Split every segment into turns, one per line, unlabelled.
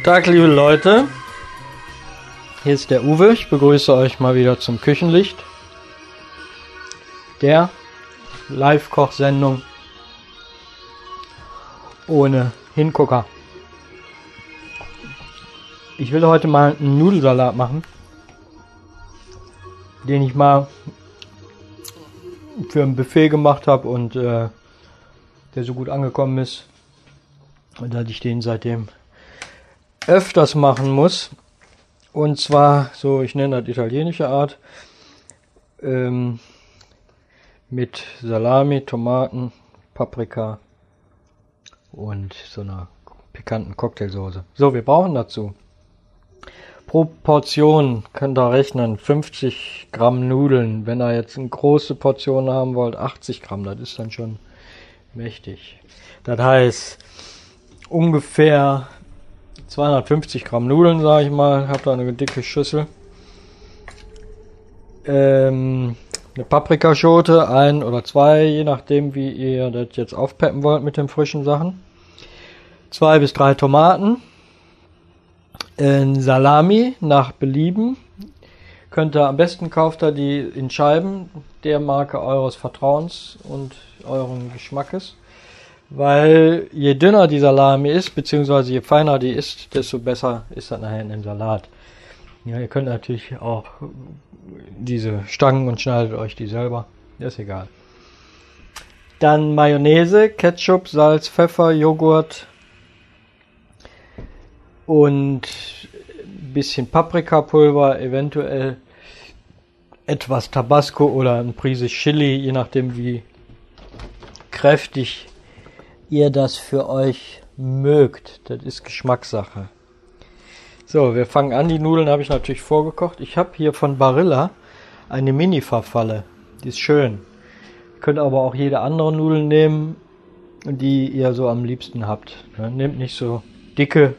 Guten Tag, liebe Leute. Hier ist der Uwe. Ich begrüße euch mal wieder zum Küchenlicht. Der Live-Koch-Sendung ohne Hingucker. Ich will heute mal einen Nudelsalat machen, den ich mal für ein Buffet gemacht habe und äh, der so gut angekommen ist, dass ich den seitdem öfters machen muss. Und zwar so, ich nenne das italienische Art, ähm, mit Salami, Tomaten, Paprika und so einer pikanten Cocktailsoße. So, wir brauchen dazu pro Portion könnt ihr rechnen 50 Gramm Nudeln. Wenn ihr jetzt eine große Portion haben wollt, 80 Gramm, das ist dann schon mächtig. Das heißt ungefähr 250 Gramm Nudeln, sage ich mal. Habt ihr eine dicke Schüssel. Ähm, eine Paprikaschote, ein oder zwei, je nachdem, wie ihr das jetzt aufpeppen wollt mit den frischen Sachen. Zwei bis drei Tomaten. Ein Salami nach Belieben. Könnt ihr am besten kauft ihr die in Scheiben der Marke eures Vertrauens und euren Geschmackes. Weil je dünner die Salami ist, beziehungsweise je feiner die ist, desto besser ist das nachher in dem Salat. Ja, ihr könnt natürlich auch diese Stangen und schneidet euch die selber. Ist egal. Dann Mayonnaise, Ketchup, Salz, Pfeffer, Joghurt und ein bisschen Paprikapulver, eventuell etwas Tabasco oder ein Prise Chili, je nachdem wie kräftig ihr das für euch mögt. Das ist Geschmackssache. So, wir fangen an. Die Nudeln habe ich natürlich vorgekocht. Ich habe hier von Barilla eine Mini-Farfalle. Die ist schön. Ihr könnt aber auch jede andere Nudel nehmen, die ihr so am liebsten habt. Nehmt nicht so dicke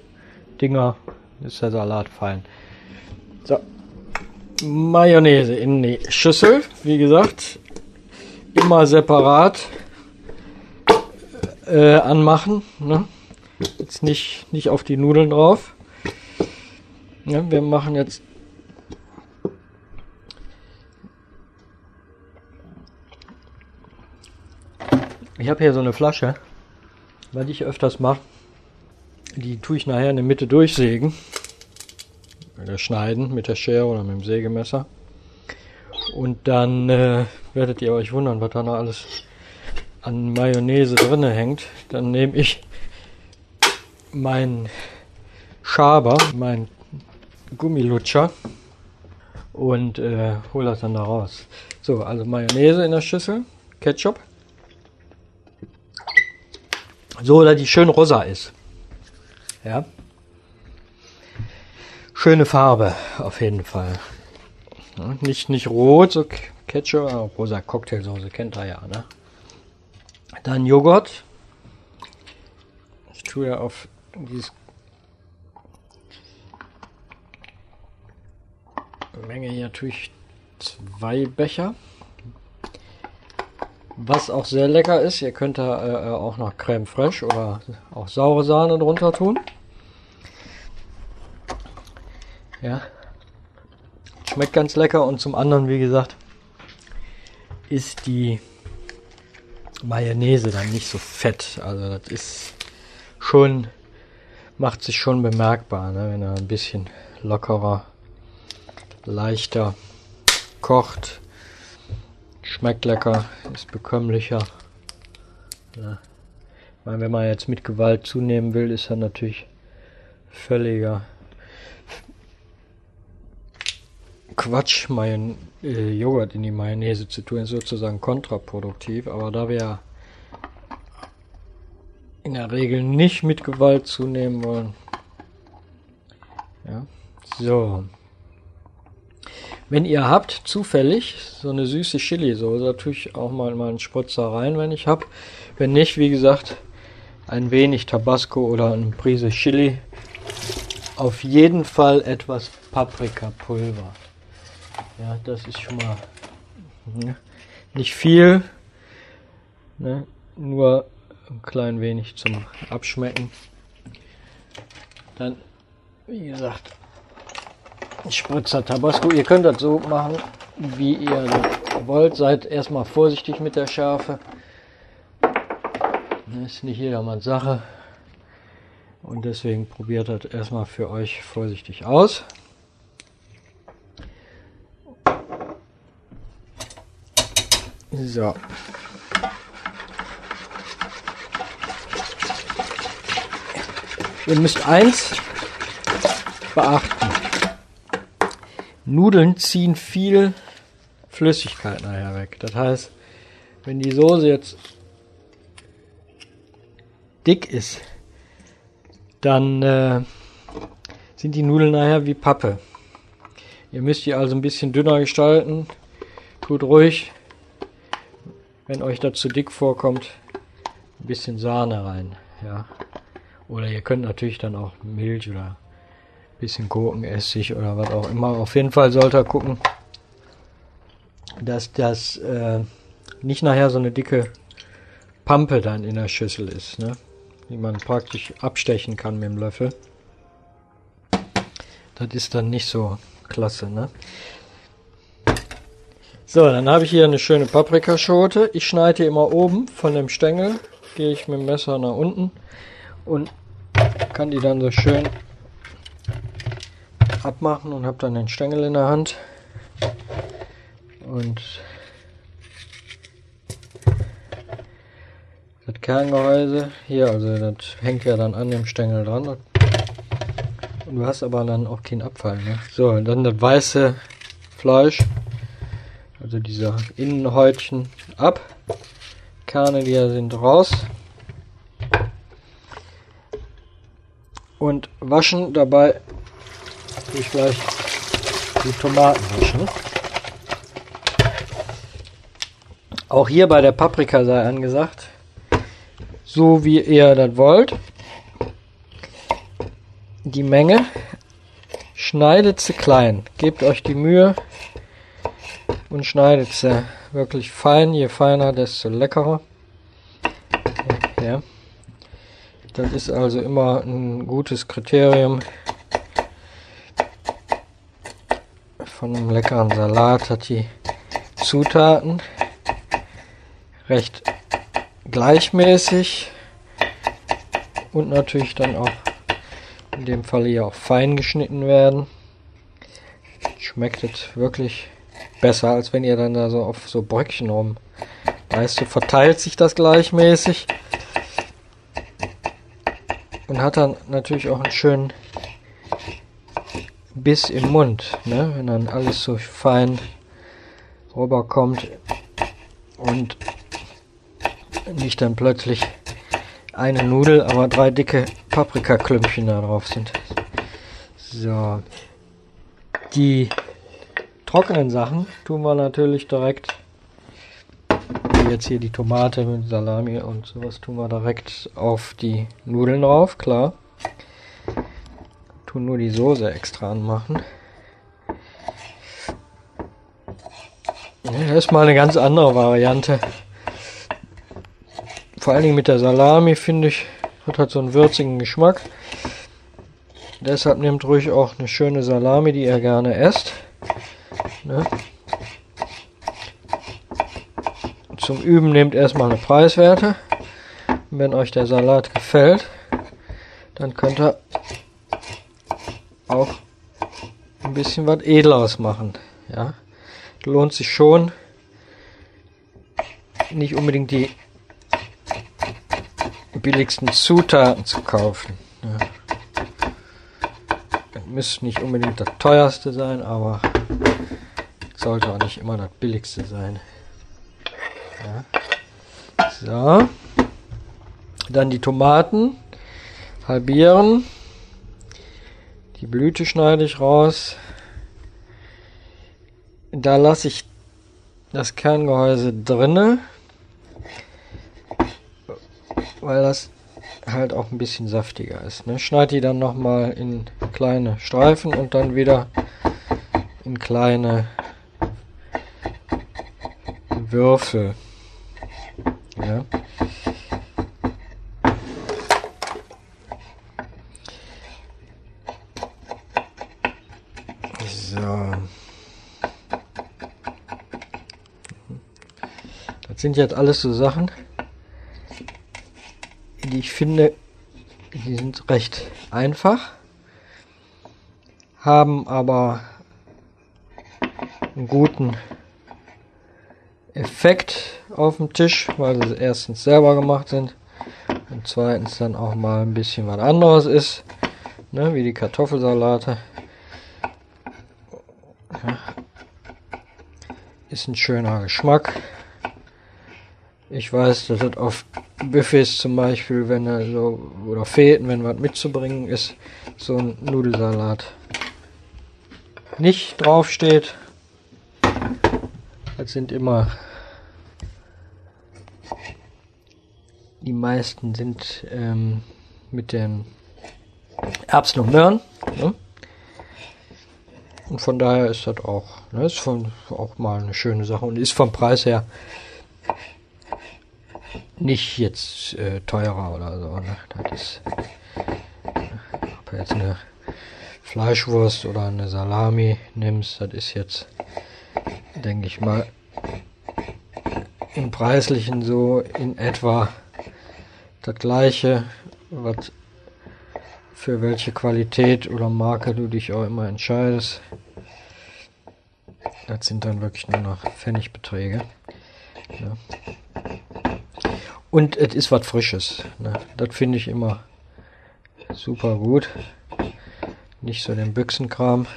Dinger, ist der Salat fein. So, Mayonnaise in die Schüssel. Wie gesagt, immer separat äh, anmachen. Ne? Jetzt nicht, nicht auf die Nudeln drauf. Ja, wir machen jetzt Ich habe hier so eine Flasche, weil ich öfters mache. Die tue ich nachher in der Mitte durchsägen. Oder schneiden mit der Schere oder mit dem Sägemesser. Und dann äh, werdet ihr euch wundern, was da noch alles an Mayonnaise drinne hängt. Dann nehme ich meinen Schaber, meinen Gummilutscher und äh, hole das dann da raus. So, also Mayonnaise in der Schüssel, Ketchup. So, dass die schön rosa ist. Ja. Schöne Farbe, auf jeden Fall. Ja, nicht, nicht rot, so Ketchup, rosa Cocktailsoße, kennt ihr ja, ne? Dann Joghurt. Ich tue ja auf dieses Menge hier tue ich zwei Becher. Was auch sehr lecker ist, ihr könnt da äh, auch noch Creme fraiche oder auch saure Sahne drunter tun. Ja. Schmeckt ganz lecker und zum anderen, wie gesagt, ist die Mayonnaise dann nicht so fett. Also das ist schon, macht sich schon bemerkbar, ne, wenn er ein bisschen lockerer, leichter kocht. Schmeckt lecker, ist bekömmlicher. Ja. Ich meine, wenn man jetzt mit Gewalt zunehmen will, ist er natürlich völliger Quatsch, Mayon äh, Joghurt in die Mayonnaise zu tun, ist sozusagen kontraproduktiv. Aber da wir in der Regel nicht mit Gewalt zunehmen wollen. Ja, so. Wenn ihr habt, zufällig, so eine süße Chili-Soße, da tue ich auch mal, mal einen Spritzer rein, wenn ich habe. Wenn nicht, wie gesagt, ein wenig Tabasco oder eine Prise Chili. Auf jeden Fall etwas Paprikapulver. Ja, das ist schon mal ne, nicht viel, ne, nur ein klein wenig zum Abschmecken. Dann wie gesagt, Spritzer Tabasco. Ihr könnt das so machen, wie ihr wollt. Seid erstmal vorsichtig mit der Schärfe. Das ist nicht jedermanns Sache. Und deswegen probiert das erstmal für euch vorsichtig aus. So. Ihr müsst eins beachten. Nudeln ziehen viel Flüssigkeit nachher weg. Das heißt, wenn die Soße jetzt dick ist, dann äh, sind die Nudeln nachher wie Pappe. Ihr müsst die also ein bisschen dünner gestalten. Tut ruhig, wenn euch das zu dick vorkommt, ein bisschen Sahne rein. Ja. Oder ihr könnt natürlich dann auch Milch oder ein bisschen Gurkenessig oder was auch immer. Auf jeden Fall sollt ihr gucken, dass das äh, nicht nachher so eine dicke Pampe dann in der Schüssel ist. Ne? die man praktisch abstechen kann mit dem Löffel. Das ist dann nicht so klasse, ne? So, dann habe ich hier eine schöne Paprikaschote. Ich schneide immer oben von dem Stängel, gehe ich mit dem Messer nach unten und kann die dann so schön abmachen und habe dann den Stängel in der Hand. Und das Kerngehäuse hier, also das hängt ja dann an dem Stängel dran. Und du hast aber dann auch keinen Abfall. Ne? So, dann das weiße Fleisch, also diese Innenhäutchen ab. Kerne, die sind raus. Und waschen dabei ich gleich die Tomaten waschen. Auch hier bei der Paprika sei angesagt, so wie ihr das wollt. Die Menge schneidet sie klein. Gebt euch die Mühe und schneidet sie wirklich fein. Je feiner, desto leckerer. Ja. Das ist also immer ein gutes Kriterium von einem leckeren Salat. Hat die Zutaten recht gleichmäßig und natürlich dann auch in dem Fall hier auch fein geschnitten werden. Schmeckt es wirklich besser, als wenn ihr dann da so auf so Bröckchen rum. Weißt du, verteilt sich das gleichmäßig und hat dann natürlich auch einen schönen Biss im Mund, ne? wenn dann alles so fein rüberkommt und nicht dann plötzlich eine Nudel, aber drei dicke Paprikaklümpchen da drauf sind. So. Die trockenen Sachen tun wir natürlich direkt, wie jetzt hier die Tomate mit Salami und sowas, tun wir direkt auf die Nudeln drauf, klar. Tun nur die Soße extra anmachen. Das ist mal eine ganz andere Variante vor allen Dingen mit der Salami finde ich, hat halt so einen würzigen Geschmack. Deshalb nehmt ruhig auch eine schöne Salami, die ihr gerne esst. Ne? Zum Üben nehmt erstmal eine Preiswerte. Wenn euch der Salat gefällt, dann könnt ihr auch ein bisschen was Edleres machen. Ja, lohnt sich schon, nicht unbedingt die billigsten Zutaten zu kaufen. Ja. Müsste nicht unbedingt das teuerste sein, aber sollte auch nicht immer das billigste sein. Ja. So. Dann die Tomaten halbieren. Die Blüte schneide ich raus. Da lasse ich das Kerngehäuse drinne weil das halt auch ein bisschen saftiger ist. Ne? Schneid die dann nochmal in kleine Streifen und dann wieder in kleine Würfel. Ja. So. Das sind jetzt alles so Sachen, die ich finde, die sind recht einfach, haben aber einen guten Effekt auf dem Tisch, weil sie erstens selber gemacht sind und zweitens dann auch mal ein bisschen was anderes ist, ne, wie die Kartoffelsalate. Ja. Ist ein schöner Geschmack. Ich weiß, dass das auf Buffets zum Beispiel, wenn er so, oder Feten, wenn was mitzubringen ist, so ein Nudelsalat nicht draufsteht. Das sind immer meisten sind ähm, mit den Erbsen und Möhren. Ne? Und von daher ist das auch, ne, ist von, auch mal eine schöne Sache und ist vom Preis her nicht jetzt äh, teurer oder so. Ne? Das ist, ob jetzt eine Fleischwurst oder eine Salami nimmst, das ist jetzt, denke ich mal, im Preislichen so in etwa das gleiche, was für welche Qualität oder Marke du dich auch immer entscheidest. Das sind dann wirklich nur noch Pfennigbeträge. Ja. Und es ist was Frisches. Ne? Das finde ich immer super gut. Nicht so den Büchsenkram.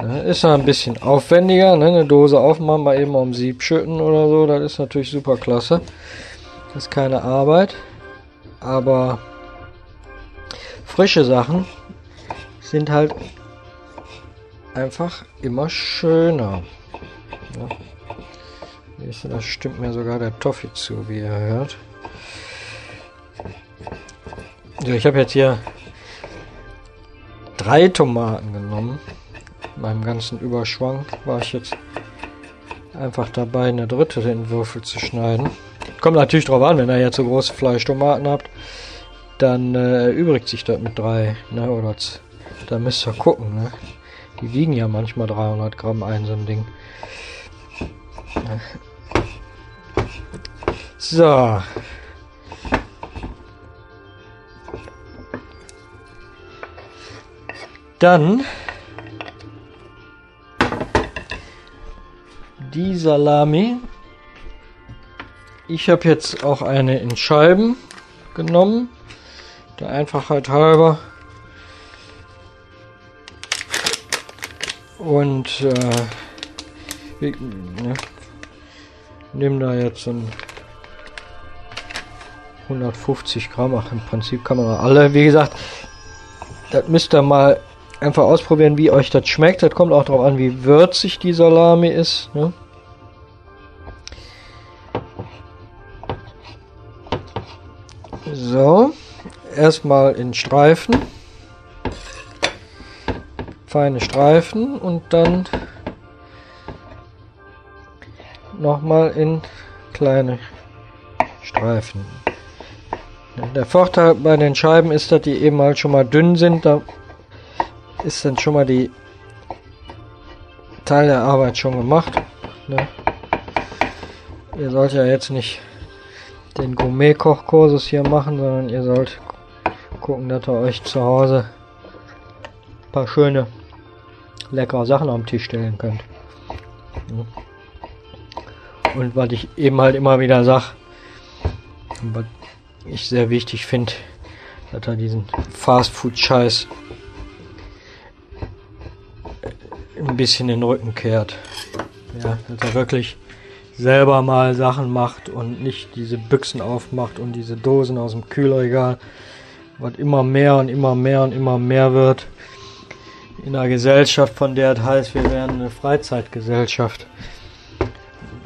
Ne? Ist ja ein bisschen aufwendiger. Ne? Eine Dose aufmachen, mal eben um Sieb schütten oder so. Das ist natürlich super klasse. Das ist keine Arbeit. Aber frische Sachen sind halt einfach immer schöner. Ja. Das stimmt mir sogar der Toffee zu, wie ihr hört. So, ich habe jetzt hier drei Tomaten genommen. In meinem ganzen Überschwang war ich jetzt einfach dabei, eine dritte in Würfel zu schneiden. Kommt natürlich drauf an, wenn ihr jetzt so große Fleischtomaten habt, dann äh, erübrigt sich das mit drei, ne, oder da müsst ihr gucken, ne. Die wiegen ja manchmal 300 Gramm ein, so ein Ding. So. Dann die Salami ich habe jetzt auch eine in Scheiben genommen. Der Einfachheit halber. Und äh, wir, ne, nehme da jetzt ein 150 Gramm. Ach, im Prinzip kann man alle. Wie gesagt, das müsst ihr mal einfach ausprobieren, wie euch das schmeckt. Das kommt auch darauf an, wie würzig die Salami ist. Ne? So, erstmal in Streifen. Feine Streifen und dann nochmal in kleine Streifen. Der Vorteil bei den Scheiben ist, dass die eben halt schon mal dünn sind. Da ist dann schon mal die Teil der Arbeit schon gemacht. Ne? Ihr sollt ja jetzt nicht den Gourmet-Kochkursus hier machen, sondern ihr sollt gucken, dass ihr euch zu Hause ein paar schöne, leckere Sachen am Tisch stellen könnt. Und was ich eben halt immer wieder sag, was ich sehr wichtig finde, dass er diesen Fastfood-Scheiß ein bisschen den Rücken kehrt. Ja, dass er wirklich selber mal Sachen macht und nicht diese Büchsen aufmacht und diese Dosen aus dem Kühlregal, was immer mehr und immer mehr und immer mehr wird. In einer Gesellschaft, von der es heißt, wir wären eine Freizeitgesellschaft.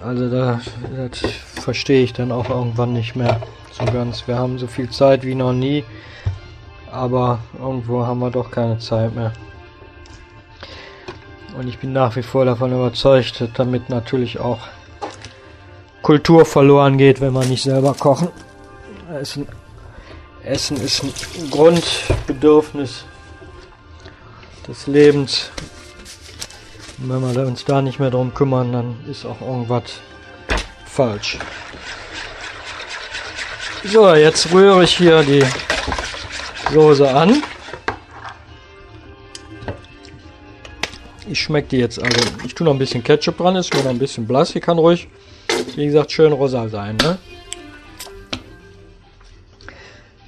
Also da, das verstehe ich dann auch irgendwann nicht mehr so ganz. Wir haben so viel Zeit wie noch nie, aber irgendwo haben wir doch keine Zeit mehr. Und ich bin nach wie vor davon überzeugt, damit natürlich auch Kultur verloren geht, wenn wir nicht selber kochen. Essen, Essen ist ein Grundbedürfnis des Lebens. Und wenn wir uns da nicht mehr drum kümmern, dann ist auch irgendwas falsch. So, jetzt rühre ich hier die Soße an. Ich schmecke die jetzt, also ich tue noch ein bisschen Ketchup dran, ist mir noch ein bisschen blass, die kann ruhig, wie gesagt, schön rosa sein. Ne?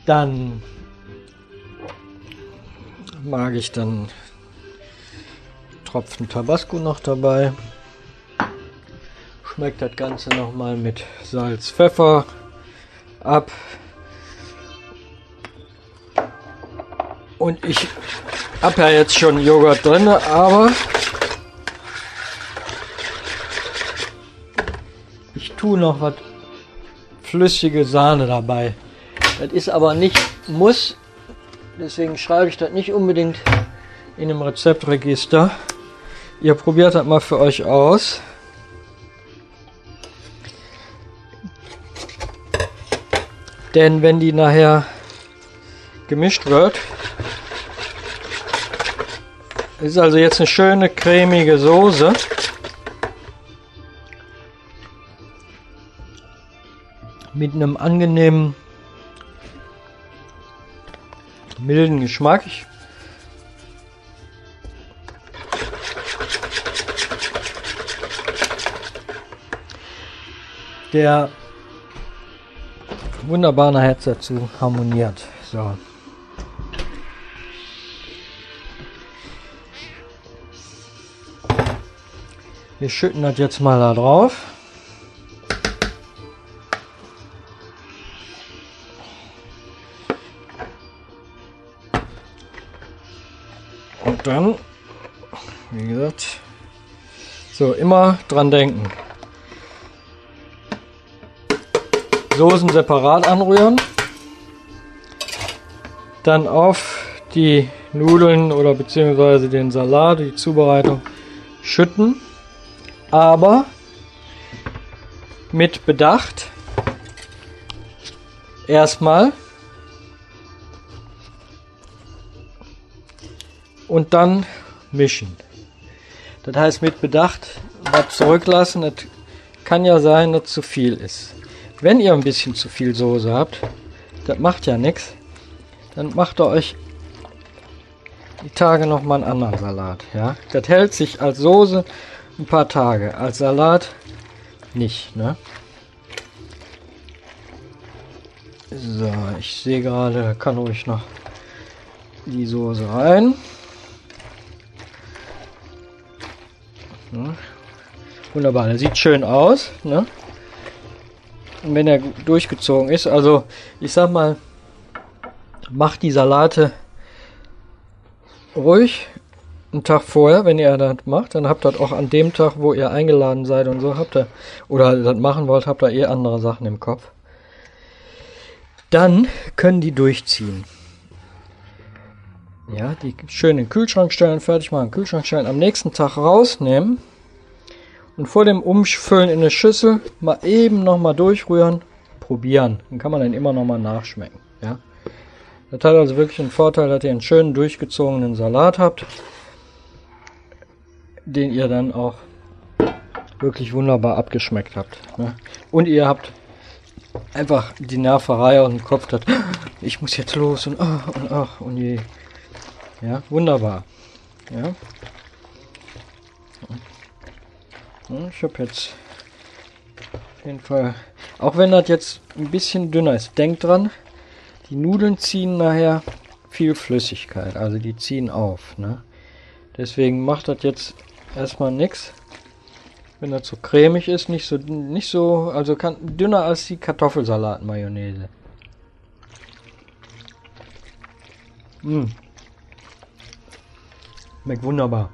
Dann mag ich dann Tropfen Tabasco noch dabei. Schmeckt das Ganze nochmal mit Salz, Pfeffer ab. Und ich habe ja jetzt schon Joghurt drin, aber tue noch was flüssige Sahne dabei. Das ist aber nicht muss, deswegen schreibe ich das nicht unbedingt in einem Rezeptregister. Ihr probiert das mal für euch aus. Denn wenn die nachher gemischt wird, ist also jetzt eine schöne cremige Soße. Mit einem angenehmen milden Geschmack. Der wunderbar nachher dazu harmoniert. So. Wir schütten das jetzt mal da drauf. Dann, wie gesagt, so immer dran denken. Soßen separat anrühren. Dann auf die Nudeln oder beziehungsweise den Salat, die Zubereitung schütten. Aber mit Bedacht. Erstmal. Und dann mischen. Das heißt mit Bedacht was zurücklassen. Das kann ja sein, dass zu viel ist. Wenn ihr ein bisschen zu viel Soße habt, das macht ja nichts, dann macht ihr euch die Tage noch mal einen anderen Salat. Ja, das hält sich als Soße ein paar Tage, als Salat nicht. Ne? So, ich sehe gerade, kann ruhig noch die Soße rein. Ja. Wunderbar, der sieht schön aus. Ne? wenn er durchgezogen ist. Also ich sag mal, macht die Salate ruhig einen Tag vorher, wenn ihr das macht, dann habt ihr auch an dem Tag, wo ihr eingeladen seid und so, habt ihr, oder das machen wollt, habt ihr eh andere Sachen im Kopf. Dann können die durchziehen. Ja, die schön in den Kühlschrank stellen, fertig machen, Kühlschrank stellen, am nächsten Tag rausnehmen und vor dem Umfüllen in eine Schüssel mal eben nochmal durchrühren, probieren. Dann kann man dann immer nochmal nachschmecken. Ja? Das hat also wirklich einen Vorteil, dass ihr einen schönen durchgezogenen Salat habt, den ihr dann auch wirklich wunderbar abgeschmeckt habt. Ne? Und ihr habt einfach die Nerverei aus dem Kopf, dass ich muss jetzt los und ach und ach und je. Ja, wunderbar. Ja. Ich habe jetzt auf jeden Fall, auch wenn das jetzt ein bisschen dünner ist, denkt dran, die Nudeln ziehen nachher viel Flüssigkeit, also die ziehen auf. Ne? Deswegen macht das jetzt erstmal nichts. Wenn das so cremig ist, nicht so, nicht so, also kann, dünner als die Kartoffelsalat-Mayonnaise. Mmh. Schmeckt wunderbar.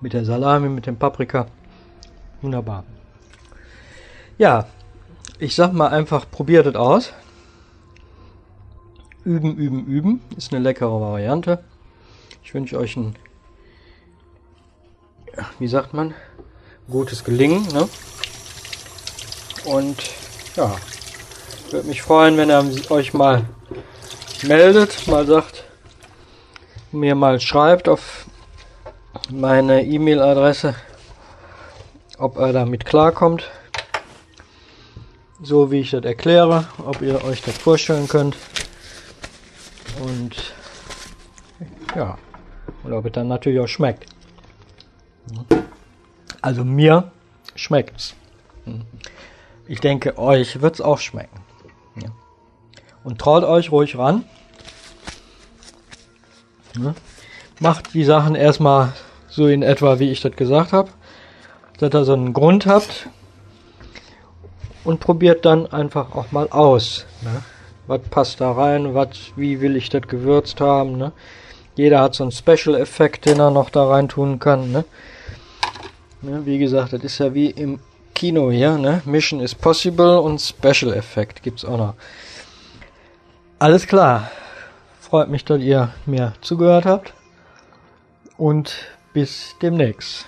Mit der Salami, mit dem Paprika. Wunderbar. Ja, ich sag mal einfach, probiert es aus. Üben, üben, üben. Ist eine leckere Variante. Ich wünsche euch ein, wie sagt man, gutes Gelingen. Ne? Und ja, würde mich freuen, wenn ihr euch mal meldet, mal sagt, mir mal schreibt auf meine E-Mail-Adresse, ob er damit klarkommt. So wie ich das erkläre, ob ihr euch das vorstellen könnt. Und ja, und ob es dann natürlich auch schmeckt. Also mir schmeckt's. Ich denke, euch wird's auch schmecken. Und traut euch ruhig ran. Macht die Sachen erstmal so in etwa, wie ich das gesagt habe. Dass ihr so einen Grund habt. Und probiert dann einfach auch mal aus. Ne? Was passt da rein? Was, wie will ich das gewürzt haben? Ne? Jeder hat so einen Special-Effekt, den er noch da rein tun kann. Ne? Ne, wie gesagt, das ist ja wie im Kino hier. Ne? Mission is Possible und Special Effekt gibt's auch noch. Alles klar. Freut mich, dass ihr mir zugehört habt. Und bis demnächst.